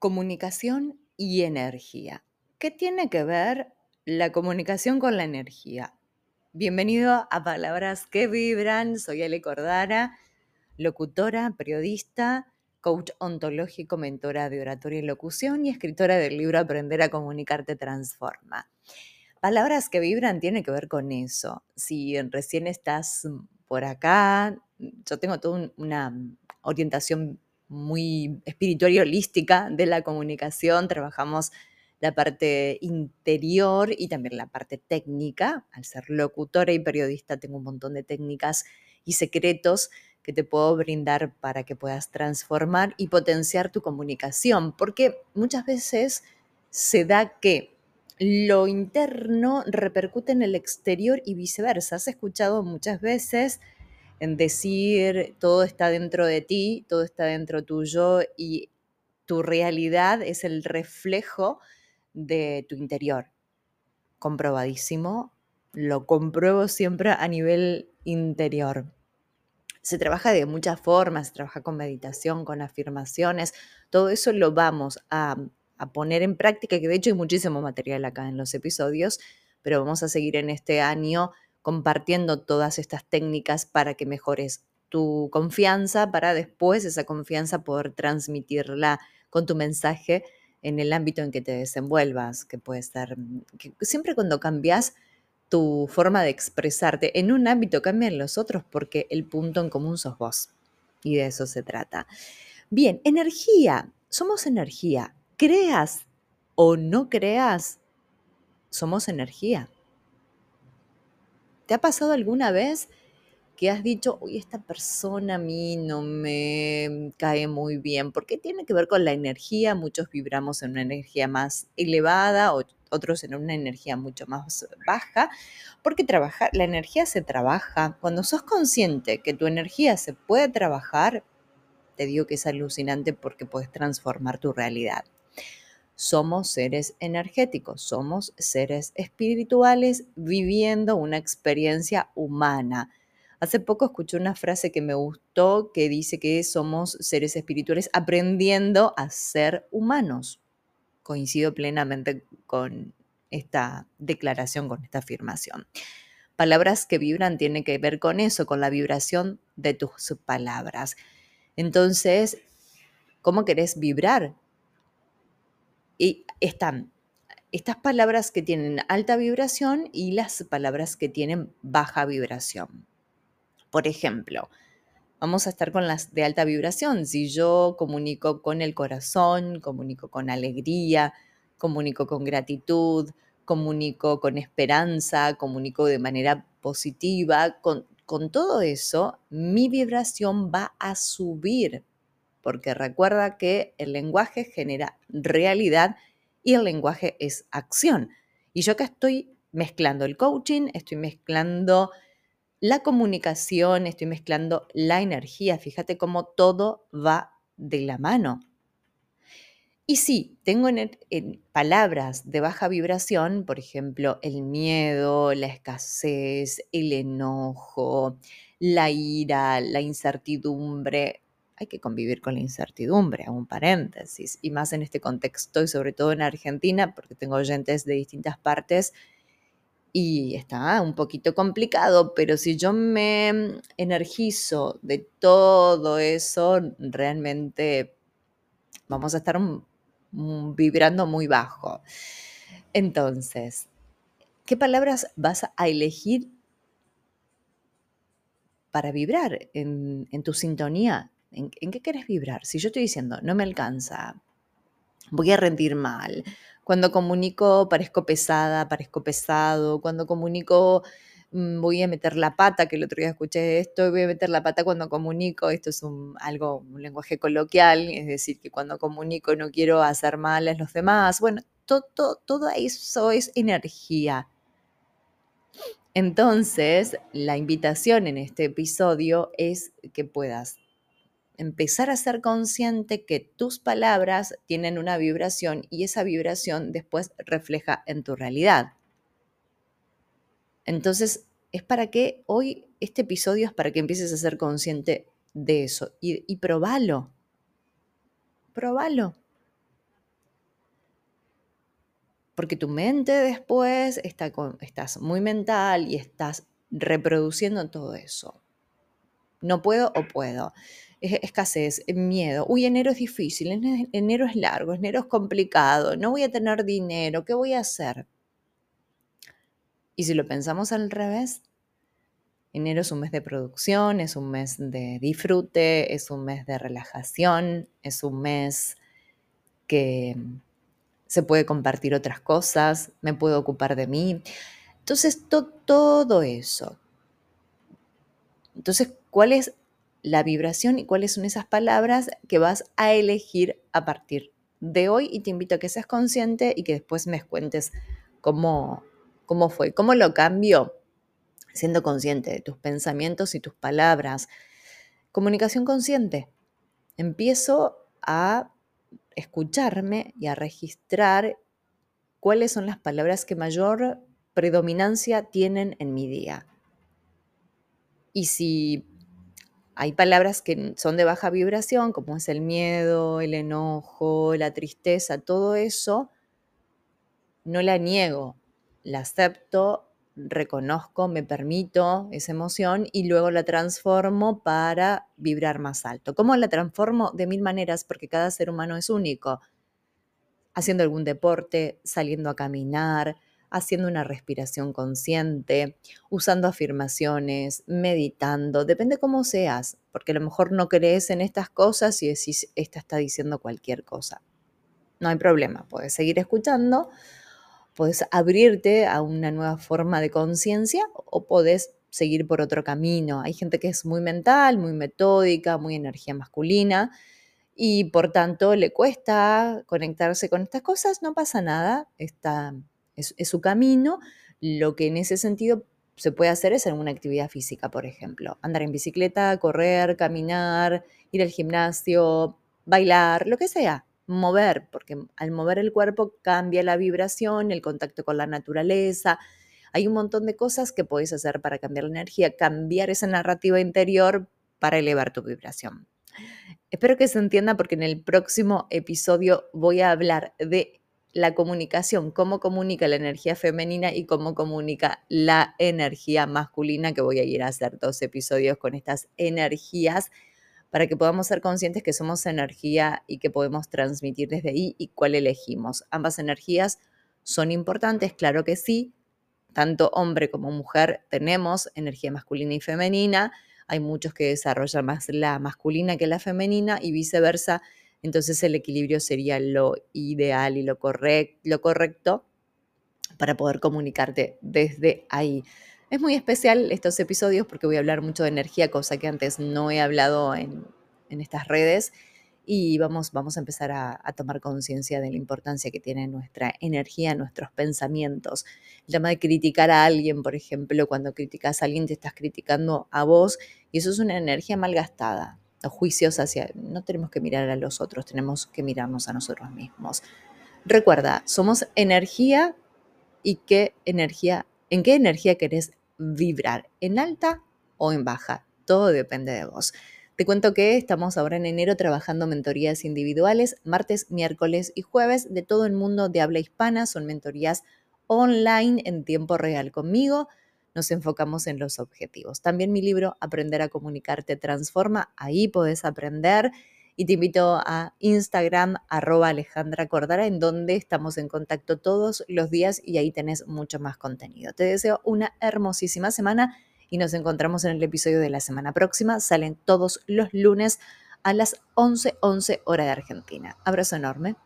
Comunicación y energía. ¿Qué tiene que ver la comunicación con la energía? Bienvenido a Palabras que Vibran. Soy Ale Cordara, locutora, periodista, coach ontológico, mentora de oratoria y locución y escritora del libro Aprender a comunicarte transforma. Palabras que vibran tiene que ver con eso. Si recién estás por acá, yo tengo toda una orientación muy espiritual y holística de la comunicación. Trabajamos la parte interior y también la parte técnica. Al ser locutora y periodista tengo un montón de técnicas y secretos que te puedo brindar para que puedas transformar y potenciar tu comunicación, porque muchas veces se da que lo interno repercute en el exterior y viceversa. Has escuchado muchas veces en decir todo está dentro de ti, todo está dentro tuyo y tu realidad es el reflejo de tu interior. Comprobadísimo, lo compruebo siempre a nivel interior. Se trabaja de muchas formas, se trabaja con meditación, con afirmaciones, todo eso lo vamos a, a poner en práctica, que de hecho hay muchísimo material acá en los episodios, pero vamos a seguir en este año compartiendo todas estas técnicas para que mejores tu confianza, para después esa confianza poder transmitirla con tu mensaje en el ámbito en que te desenvuelvas, que puede ser, mm, siempre cuando cambias tu forma de expresarte en un ámbito cambian los otros porque el punto en común sos vos. Y de eso se trata. Bien, energía. Somos energía. Creas o no creas, somos energía. ¿Te ha pasado alguna vez que has dicho, uy, esta persona a mí no me cae muy bien? Porque tiene que ver con la energía. Muchos vibramos en una energía más elevada, otros en una energía mucho más baja. Porque la energía se trabaja. Cuando sos consciente que tu energía se puede trabajar, te digo que es alucinante porque puedes transformar tu realidad somos seres energéticos, somos seres espirituales viviendo una experiencia humana. Hace poco escuché una frase que me gustó que dice que somos seres espirituales aprendiendo a ser humanos. Coincido plenamente con esta declaración, con esta afirmación. Palabras que vibran tienen que ver con eso, con la vibración de tus palabras. Entonces, ¿cómo querés vibrar? Y están estas palabras que tienen alta vibración y las palabras que tienen baja vibración. Por ejemplo, vamos a estar con las de alta vibración. Si yo comunico con el corazón, comunico con alegría, comunico con gratitud, comunico con esperanza, comunico de manera positiva, con, con todo eso, mi vibración va a subir porque recuerda que el lenguaje genera realidad y el lenguaje es acción. Y yo acá estoy mezclando el coaching, estoy mezclando la comunicación, estoy mezclando la energía. Fíjate cómo todo va de la mano. Y sí, tengo en, en, palabras de baja vibración, por ejemplo, el miedo, la escasez, el enojo, la ira, la incertidumbre, hay que convivir con la incertidumbre, hago un paréntesis, y más en este contexto y sobre todo en Argentina, porque tengo oyentes de distintas partes y está un poquito complicado, pero si yo me energizo de todo eso, realmente vamos a estar vibrando muy bajo. Entonces, ¿qué palabras vas a elegir para vibrar en, en tu sintonía ¿En, qué quieres vibrar? Si yo estoy diciendo, no me alcanza, voy a rendir mal. Cuando comunico parezco pesada, parezco pesado. Cuando comunico mm, voy a meter la pata, que el otro día escuché esto, voy a meter la pata cuando comunico. Esto es un, algo, un lenguaje coloquial, es decir, que cuando comunico no quiero hacer mal a los demás. Bueno, todo, todo eso es energía. Entonces, la invitación en este episodio es que puedas empezar a ser consciente que tus palabras tienen una vibración y esa vibración después refleja en tu realidad. Entonces, es para que hoy este episodio es para que empieces a ser consciente de eso y, y probalo. Probalo. porque tu mente después está con, estás muy mental y estás reproduciendo todo eso. No puedo o puedo. Escasez, miedo. Uy, enero es difícil, enero es largo, enero es complicado, no voy a tener dinero, ¿qué voy a hacer? Y si lo pensamos al revés, enero es un mes de producción, es un mes de disfrute, es un mes de relajación, es un mes que se puede compartir otras cosas, me puedo ocupar de mí. Entonces, todo eso. Entonces, ¿cuál es la vibración y cuáles son esas palabras que vas a elegir a partir de hoy? Y te invito a que seas consciente y que después me cuentes cómo, cómo fue, cómo lo cambió siendo consciente de tus pensamientos y tus palabras. Comunicación consciente. Empiezo a escucharme y a registrar cuáles son las palabras que mayor predominancia tienen en mi día. Y si hay palabras que son de baja vibración, como es el miedo, el enojo, la tristeza, todo eso, no la niego, la acepto, reconozco, me permito esa emoción y luego la transformo para vibrar más alto. ¿Cómo la transformo? De mil maneras, porque cada ser humano es único. Haciendo algún deporte, saliendo a caminar, haciendo una respiración consciente, usando afirmaciones, meditando, depende cómo seas, porque a lo mejor no crees en estas cosas y decís, esta está diciendo cualquier cosa. No hay problema, puedes seguir escuchando Puedes abrirte a una nueva forma de conciencia o podés seguir por otro camino. Hay gente que es muy mental, muy metódica, muy energía masculina y por tanto le cuesta conectarse con estas cosas, no pasa nada, está, es, su camino. Lo que en ese sentido se puede hacer es alguna actividad física, por ejemplo, andar en bicicleta, correr, caminar, ir al gimnasio, bailar, lo que sea mover, porque al mover el cuerpo cambia la vibración, el contacto con la naturaleza. Hay un montón de cosas que puedes hacer para cambiar la energía, cambiar esa narrativa interior para elevar tu vibración. Espero que se entienda porque en el próximo episodio voy a hablar de la comunicación, cómo comunica la energía femenina y cómo comunica la energía masculina, que voy a ir a hacer dos episodios con estas energías para que podamos ser conscientes que somos energía y que podemos transmitir desde ahí y cuál elegimos. Ambas energías son importantes, claro que sí. Tanto hombre como mujer tenemos energía masculina y femenina. Hay muchos que desarrollan más la masculina que la femenina y viceversa. Entonces el equilibrio sería lo ideal y lo, correcto para poder comunicarte desde ahí. Es muy especial estos episodios porque voy a hablar mucho de energía, cosa que antes no he hablado en, estas redes. Y vamos, vamos a empezar a, a tomar conciencia de la importancia que tiene nuestra energía, nuestros pensamientos. El tema de criticar a alguien, por ejemplo, cuando criticas a alguien te estás criticando a vos y eso es una energía malgastada. Juicios hacia... No tenemos que mirar a los otros, tenemos que mirarnos a nosotros mismos. Recuerda, somos energía y qué energía, en qué energía querés vibrar, en alta o en baja. Todo depende de vos. Te cuento que estamos ahora en enero trabajando mentorías individuales, martes, miércoles y jueves de todo el mundo de habla hispana. Son mentorías online en tiempo real conmigo. Nos enfocamos en los objetivos. También mi libro Aprender a comunicarte transforma. Ahí podés aprender y te invito a Instagram arroba Alejandra Cordara en donde estamos en contacto todos los días y ahí tenés mucho más contenido. Te deseo una hermosísima semana y nos encontramos en el episodio de la semana próxima. Salen todos los lunes a las 11:11 hora de Argentina. Abrazo enorme.